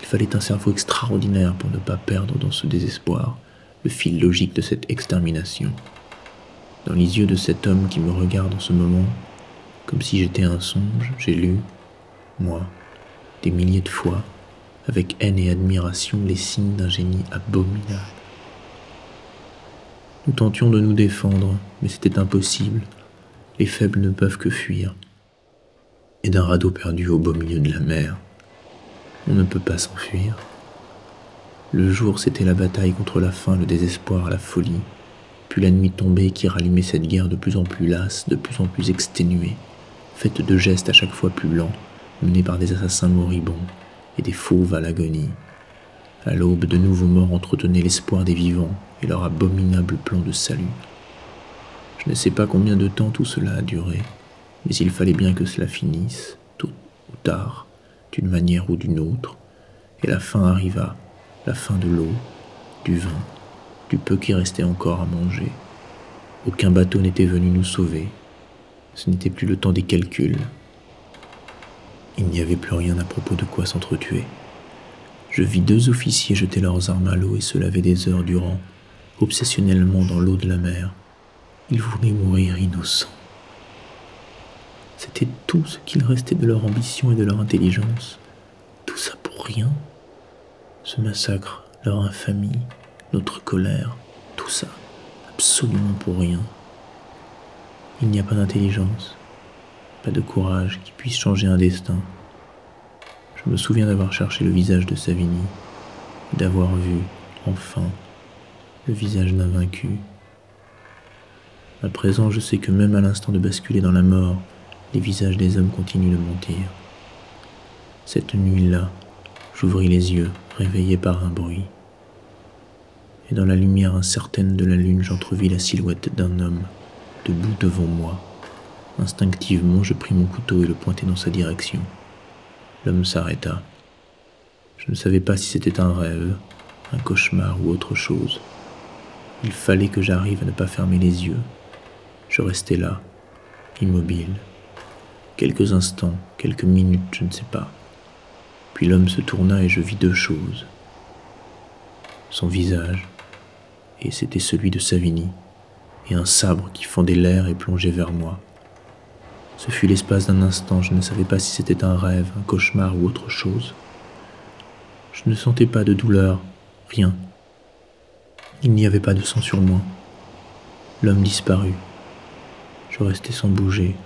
Speaker 1: Il fallait un cerveau extraordinaire pour ne pas perdre dans ce désespoir le fil logique de cette extermination. Dans les yeux de cet homme qui me regarde en ce moment, comme si j'étais un songe, j'ai lu, moi, des milliers de fois, avec haine et admiration, les signes d'un génie abominable. Nous tentions de nous défendre, mais c'était impossible. Les faibles ne peuvent que fuir. Et d'un radeau perdu au beau milieu de la mer, on ne peut pas s'enfuir. Le jour, c'était la bataille contre la faim, le désespoir, la folie. Puis la nuit tombait qui rallumait cette guerre de plus en plus lasse, de plus en plus exténuée, faite de gestes à chaque fois plus lents, menés par des assassins moribonds et des fauves à l'agonie. À l'aube, de nouveaux morts entretenaient l'espoir des vivants et leur abominable plan de salut. Je ne sais pas combien de temps tout cela a duré, mais il fallait bien que cela finisse, tôt ou tard, d'une manière ou d'une autre, et la fin arriva, la fin de l'eau, du vin, du peu qui restait encore à manger. Aucun bateau n'était venu nous sauver. Ce n'était plus le temps des calculs. Il n'y avait plus rien à propos de quoi s'entretuer. Je vis deux officiers jeter leurs armes à l'eau et se laver des heures durant, obsessionnellement dans l'eau de la mer. Ils voulaient mourir innocents. C'était tout ce qu'il restait de leur ambition et de leur intelligence. Tout ça pour rien? Ce massacre, leur infamie, notre colère, tout ça, absolument pour rien. Il n'y a pas d'intelligence, pas de courage qui puisse changer un destin. Je me souviens d'avoir cherché le visage de Savigny, d'avoir vu, enfin, le visage d'un vaincu. À présent, je sais que même à l'instant de basculer dans la mort, les visages des hommes continuent de mentir. Cette nuit-là, j'ouvris les yeux, réveillé par un bruit. Et dans la lumière incertaine de la lune, j'entrevis la silhouette d'un homme, debout devant moi. Instinctivement, je pris mon couteau et le pointai dans sa direction. L'homme s'arrêta. Je ne savais pas si c'était un rêve, un cauchemar ou autre chose. Il fallait que j'arrive à ne pas fermer les yeux. Je restai là, immobile. Quelques instants, quelques minutes, je ne sais pas. Puis l'homme se tourna et je vis deux choses. Son visage, et c'était celui de Savigny, et un sabre qui fendait l'air et plongeait vers moi. Ce fut l'espace d'un instant, je ne savais pas si c'était un rêve, un cauchemar ou autre chose. Je ne sentais pas de douleur, rien. Il n'y avait pas de sang sur moi. L'homme disparut. Je restais sans bouger,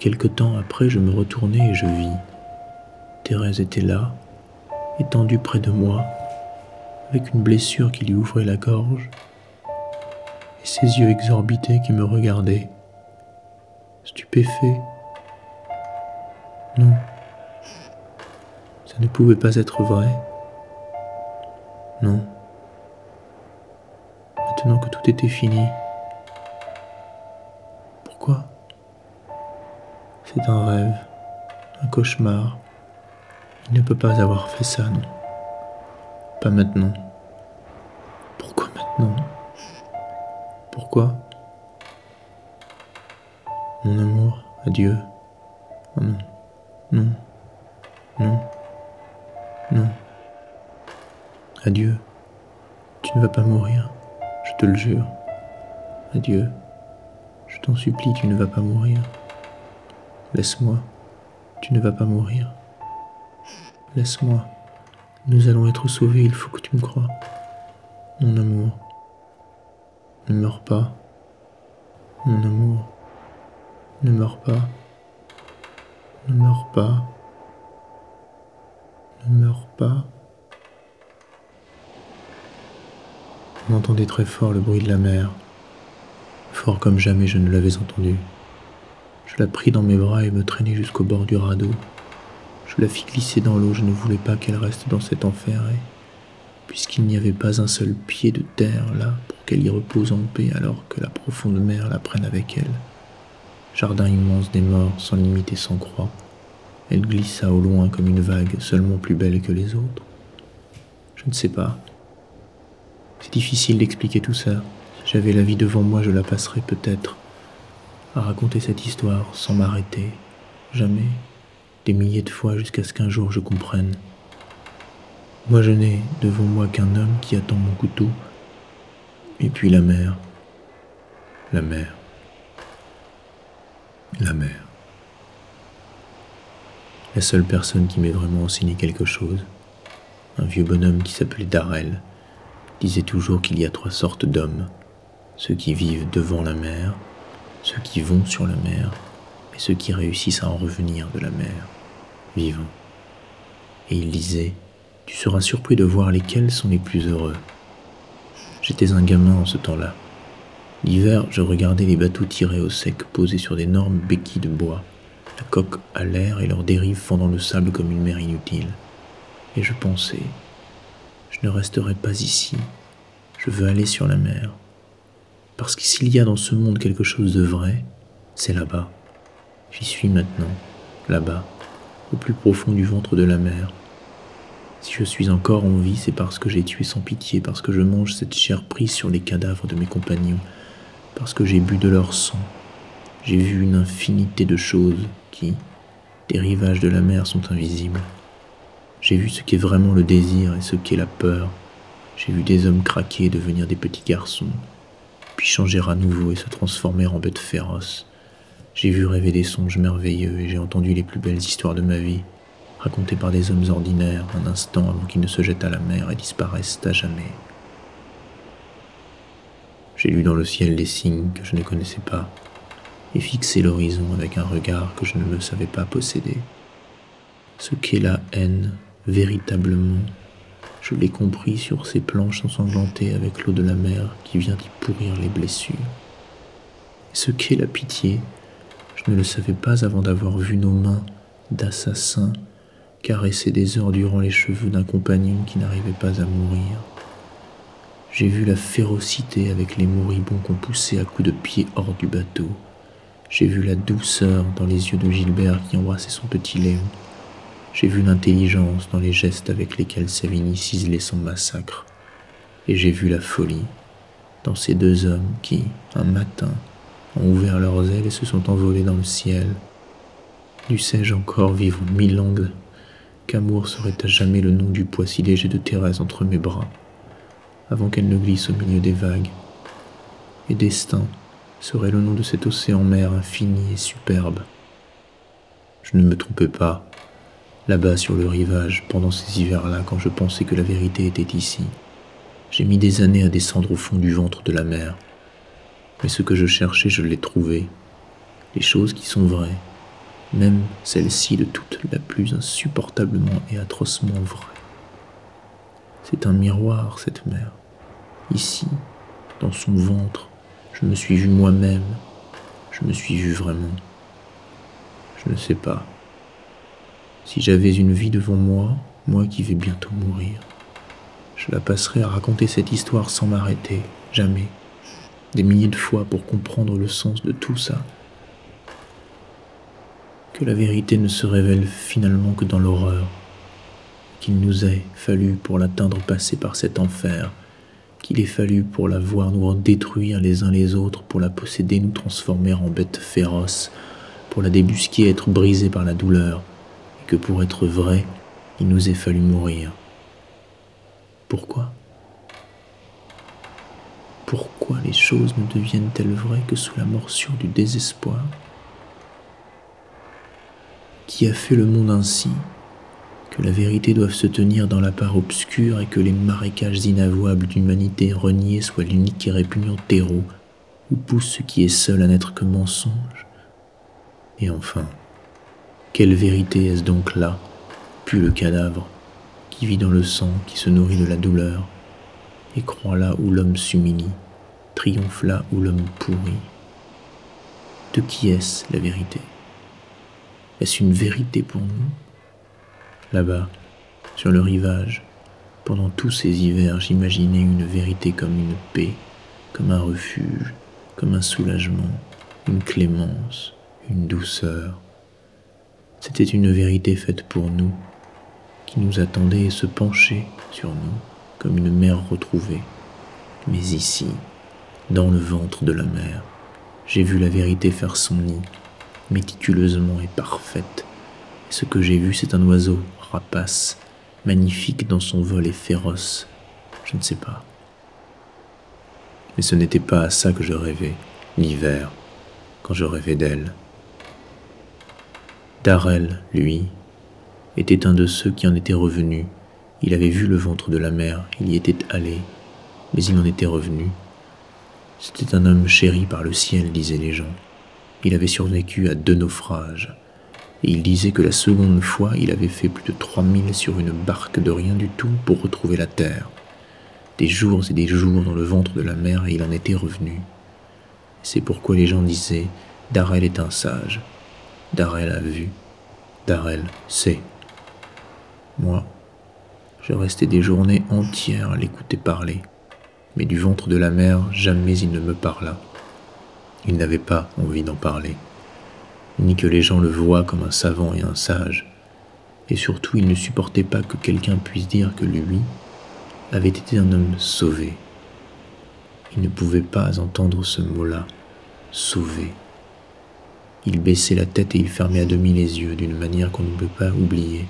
Speaker 1: Quelque temps après, je me retournai et je vis. Thérèse était là, étendue près de moi, avec une blessure qui lui ouvrait la gorge, et ses yeux exorbités qui me regardaient, stupéfaits. Non, ça ne pouvait pas être vrai. Non. Maintenant que tout était fini, c'est un rêve, un cauchemar. Il ne peut pas avoir fait ça, non. Pas maintenant. Pourquoi maintenant? Pourquoi? Mon amour, adieu. Oh non, non, non, non. Adieu. Tu ne vas pas mourir, je te le jure. Adieu. Je t'en supplie, tu ne vas pas mourir. Laisse-moi, tu ne vas pas mourir. Laisse-moi, nous allons être sauvés, il faut que tu me crois. Mon amour, ne meurs pas. Mon amour, ne meurs pas. Ne meurs pas. Ne meurs pas. On entendait très fort le bruit de la mer, fort comme jamais je ne l'avais entendu. Je la pris dans mes bras et me traînai jusqu'au bord du radeau. Je la fis glisser dans l'eau, je ne voulais pas qu'elle reste dans cet enfer, et puisqu'il n'y avait pas un seul pied de terre là pour qu'elle y repose en paix alors que la profonde mer la prenne avec elle. Jardin immense des morts, sans limite et sans croix, elle glissa au loin comme une vague, seulement plus belle que les autres. Je ne sais pas. C'est difficile d'expliquer tout ça. J'avais la vie devant moi, je la passerais peut-être à raconter cette histoire sans m'arrêter, jamais, des milliers de fois jusqu'à ce qu'un jour je comprenne. Moi je n'ai devant moi qu'un homme qui attend mon couteau, et puis la mer, la mer, la mer. La seule personne qui m'ait vraiment enseigné quelque chose, un vieux bonhomme qui s'appelait Darrell, disait toujours qu'il y a trois sortes d'hommes, ceux qui vivent devant la mer, ceux qui vont sur la mer, et ceux qui réussissent à en revenir de la mer, vivants. Et il disait, tu seras surpris de voir lesquels sont les plus heureux. J'étais un gamin en ce temps-là. L'hiver, je regardais les bateaux tirés au sec posés sur d'énormes béquilles de bois, la coque à l'air et leurs dérives fendant le sable comme une mer inutile. Et je pensais, je ne resterai pas ici, je veux aller sur la mer. Parce que s'il y a dans ce monde quelque chose de vrai, c'est là-bas. J'y suis maintenant, là-bas, au plus profond du ventre de la mer, si je suis encore en vie, c'est parce que j'ai tué sans pitié, parce que je mange cette chair prise sur les cadavres de mes compagnons, parce que j'ai bu de leur sang. J'ai vu une infinité de choses qui, des rivages de la mer, sont invisibles. J'ai vu ce qu'est vraiment le désir et ce qu'est la peur. J'ai vu des hommes craquer et devenir des petits garçons, puis changer à nouveau et se transformer en bêtes féroces. J'ai vu rêver des songes merveilleux et j'ai entendu les plus belles histoires de ma vie racontés par des hommes ordinaires un instant avant qu'ils ne se jettent à la mer et disparaissent à jamais. J'ai lu dans le ciel des signes que je ne connaissais pas et fixé l'horizon avec un regard que je ne me savais pas posséder. Ce qu'est la haine véritablement, je l'ai compris sur ces planches ensanglantées avec l'eau de la mer qui vient y pourrir les blessures. Ce qu'est la pitié, je ne le savais pas avant d'avoir vu nos mains d'assassins caresser des heures durant les cheveux d'un compagnon qui n'arrivait pas à mourir. J'ai vu la férocité avec les moribonds qu'on poussait à coups de pied hors du bateau. J'ai vu la douceur dans les yeux de Gilbert qui embrassait son petit Léon. J'ai vu l'intelligence dans les gestes avec lesquels Savigny ciselait son massacre. Et j'ai vu la folie dans ces deux hommes qui, un matin, ont ouvert leurs ailes et se sont envolés dans le ciel. Dussé-je encore vivre mille angles qu'amour serait à jamais le nom du poids si léger de Thérèse entre mes bras, avant qu'elle ne glisse au milieu des vagues. Et destin serait le nom de cet océan mer infini et superbe. Je ne me trompais pas, là-bas sur le rivage, pendant ces hivers-là, quand je pensais que la vérité était ici. J'ai mis des années à descendre au fond du ventre de la mer. Mais ce que je cherchais, je l'ai trouvé. Les choses qui sont vraies, même celle-ci de toutes la plus insupportablement et atrocement vraie. C'est un miroir, cette mère. Ici, dans son ventre, je me suis vu moi-même, je me suis vu vraiment. Je ne sais pas. Si j'avais une vie devant moi, moi qui vais bientôt mourir, je la passerais à raconter cette histoire sans m'arrêter, jamais, des milliers de fois pour comprendre le sens de tout ça. Que la vérité ne se révèle finalement que dans l'horreur, qu'il nous ait fallu pour l'atteindre passer par cet enfer, qu'il ait fallu pour la voir nous détruire les uns les autres, pour la posséder nous transformer en bêtes féroces, pour la débusquer être brisée par la douleur, pour être vrai, il nous ait fallu mourir. Pourquoi? Pourquoi les choses ne deviennent-elles vraies que sous la morsure du désespoir? Qui a fait le monde ainsi, que la vérité doive se tenir dans la part obscure et que les marécages inavouables d'humanité reniée soient l'unique et répugnant terreau où pousse ce qui est seul à n'être que mensonge? Et enfin, quelle vérité est-ce donc là, puis le cadavre, qui vit dans le sang, qui se nourrit de la douleur et croit là où l'homme s'humilie, triomphe là où l'homme pourrit? De qui est-ce la vérité? Est-ce une vérité pour nous? Là-bas, sur le rivage, pendant tous ces hivers, j'imaginais une vérité comme une paix, comme un refuge, comme un soulagement, une clémence, une douceur. C'était une vérité faite pour nous, qui nous attendait et se penchait sur nous comme une mère retrouvée. Mais ici, dans le ventre de la mer, j'ai vu la vérité faire son nid, méticuleusement et parfaite. Et ce que j'ai vu, c'est un oiseau rapace, magnifique dans son vol et féroce. Je ne sais pas. Mais ce n'était pas à ça que je rêvais, l'hiver, quand je rêvais d'elle. Darrell, lui, était un de ceux qui en étaient revenus. Il avait vu le ventre de la mer, il y était allé, mais il en était revenu. C'était un homme chéri par le ciel, disaient les gens. Il avait survécu à deux naufrages, et il disait que la seconde fois, il avait fait plus de trois milles sur une barque de rien du tout pour retrouver la terre. Des jours et des jours dans le ventre de la mer, et il en était revenu. C'est pourquoi les gens disaient Darrell est un sage. Darrell a vu. Darrell sait. Moi, je restais des journées entières à l'écouter parler, mais du ventre de la mer, jamais il ne me parla. Il n'avait pas envie d'en parler, ni que les gens le voient comme un savant et un sage, et surtout il ne supportait pas que quelqu'un puisse dire que lui avait été un homme sauvé. Il ne pouvait pas entendre ce mot-là, sauvé. Il baissait la tête et il fermait à demi les yeux d'une manière qu'on ne peut pas oublier.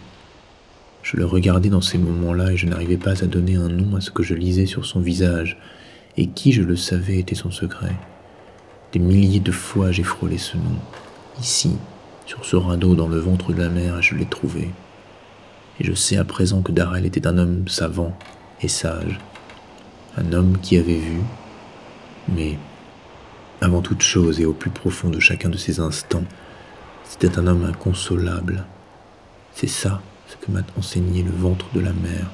Speaker 1: Je le regardais dans ces moments-là et je n'arrivais pas à donner un nom à ce que je lisais sur son visage, et qui, je le savais, était son secret. Des milliers de fois j'ai frôlé ce nom, ici, sur ce radeau dans le ventre de la mer, je l'ai trouvé. Et je sais à présent que Darrell était un homme savant et sage, un homme qui avait vu, mais avant toute chose et au plus profond de chacun de ces instants, c'était un homme inconsolable. C'est ça ce que m'a enseigné le ventre de la mer,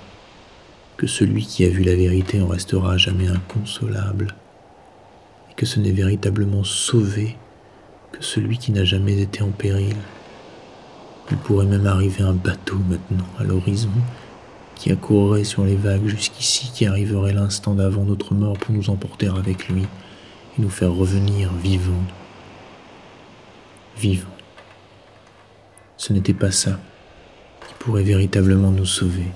Speaker 1: que celui qui a vu la vérité en restera jamais inconsolable, et que ce n'est véritablement sauvé que celui qui n'a jamais été en péril. Il pourrait même arriver un bateau maintenant à l'horizon qui accourrait sur les vagues jusqu'ici, qui arriverait l'instant d'avant notre mort pour nous emporter avec lui et nous faire revenir vivants. Vivants. Ce n'était pas ça qui pourrait véritablement nous sauver.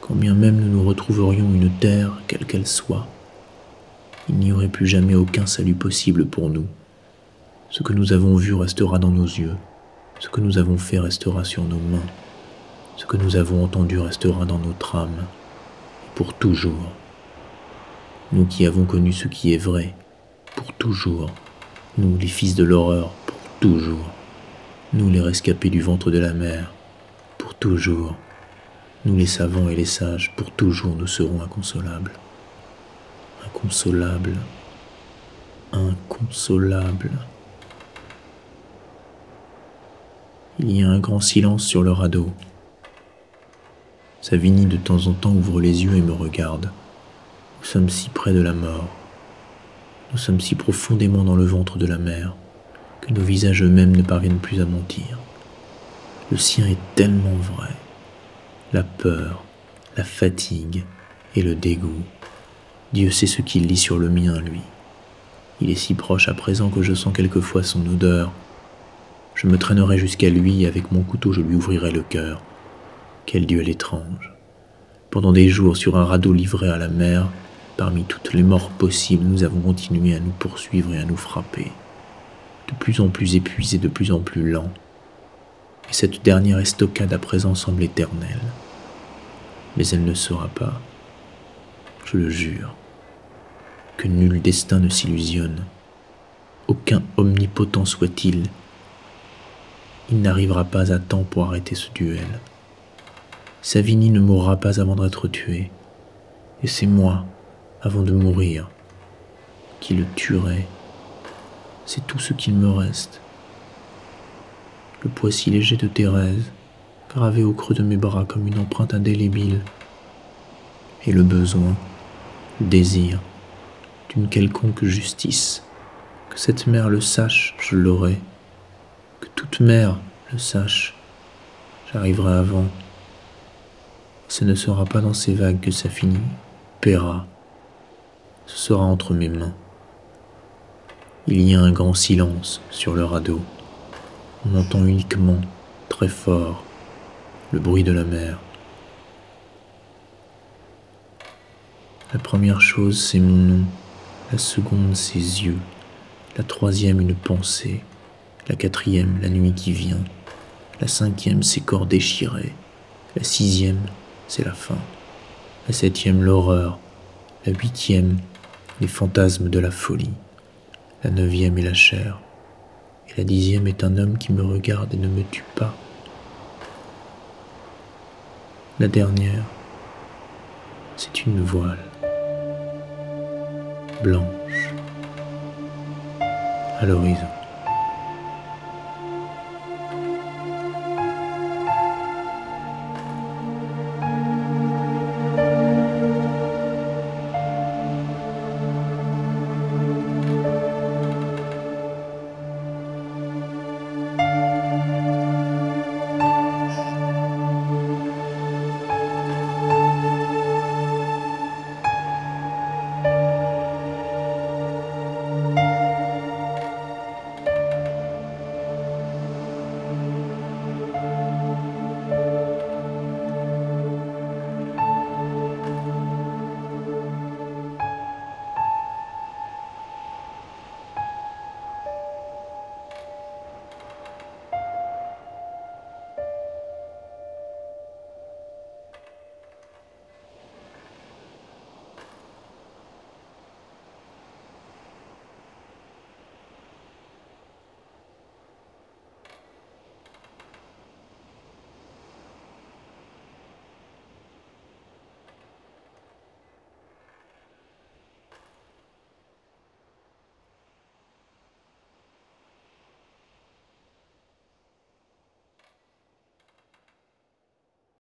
Speaker 1: Quand bien même nous nous retrouverions une terre, quelle qu'elle soit, il n'y aurait plus jamais aucun salut possible pour nous. Ce que nous avons vu restera dans nos yeux, ce que nous avons fait restera sur nos mains, ce que nous avons entendu restera dans notre âme, pour toujours nous qui avons connu ce qui est vrai, pour toujours, nous les fils de l'horreur, pour toujours, nous les rescapés du ventre de la mer, pour toujours, nous les savants et les sages, pour toujours nous serons inconsolables. Inconsolables, inconsolables. Il y a un grand silence sur le radeau. Savigny de temps en temps ouvre les yeux et me regarde. Nous sommes si près de la mort, nous sommes si profondément dans le ventre de la mer que nos visages eux-mêmes ne parviennent plus à mentir. Le sien est tellement vrai. La peur, la fatigue et le dégoût. Dieu sait ce qu'il lit sur le mien, lui. Il est si proche à présent que je sens quelquefois son odeur. Je me traînerai jusqu'à lui et avec mon couteau je lui ouvrirai le cœur. Quel duel étrange. Pendant des jours sur un radeau livré à la mer, Parmi toutes les morts possibles, nous avons continué à nous poursuivre et à nous frapper, de plus en plus épuisés, de plus en plus lents. Et cette dernière estocade à présent semble éternelle. Mais elle ne sera pas, je le jure, que nul destin ne s'illusionne, aucun omnipotent soit-il, il n'arrivera pas à temps pour arrêter ce duel. Savigny ne mourra pas avant d'être tué, et c'est moi avant de mourir, qui le tuerait. C'est tout ce qu'il me reste. Le poids si léger de Thérèse, gravé au creux de mes bras comme une empreinte indélébile. et le besoin, le désir d'une quelconque justice. Que cette mère le sache, je l'aurai. Que toute mère le sache, j'arriverai avant. Ce ne sera pas dans ces vagues que ça finit, paiera. Ce sera entre mes mains. Il y a un grand silence sur le radeau. On entend uniquement, très fort, le bruit de la mer. La première chose, c'est mon nom. La seconde, ses yeux. La troisième, une pensée. La quatrième, la nuit qui vient. La cinquième, ses corps déchirés. La sixième, c'est la fin. La septième, l'horreur. La huitième, les fantasmes de la folie. La neuvième est la chair. Et la dixième est un homme qui me regarde et ne me tue pas. La dernière, c'est une voile blanche à l'horizon.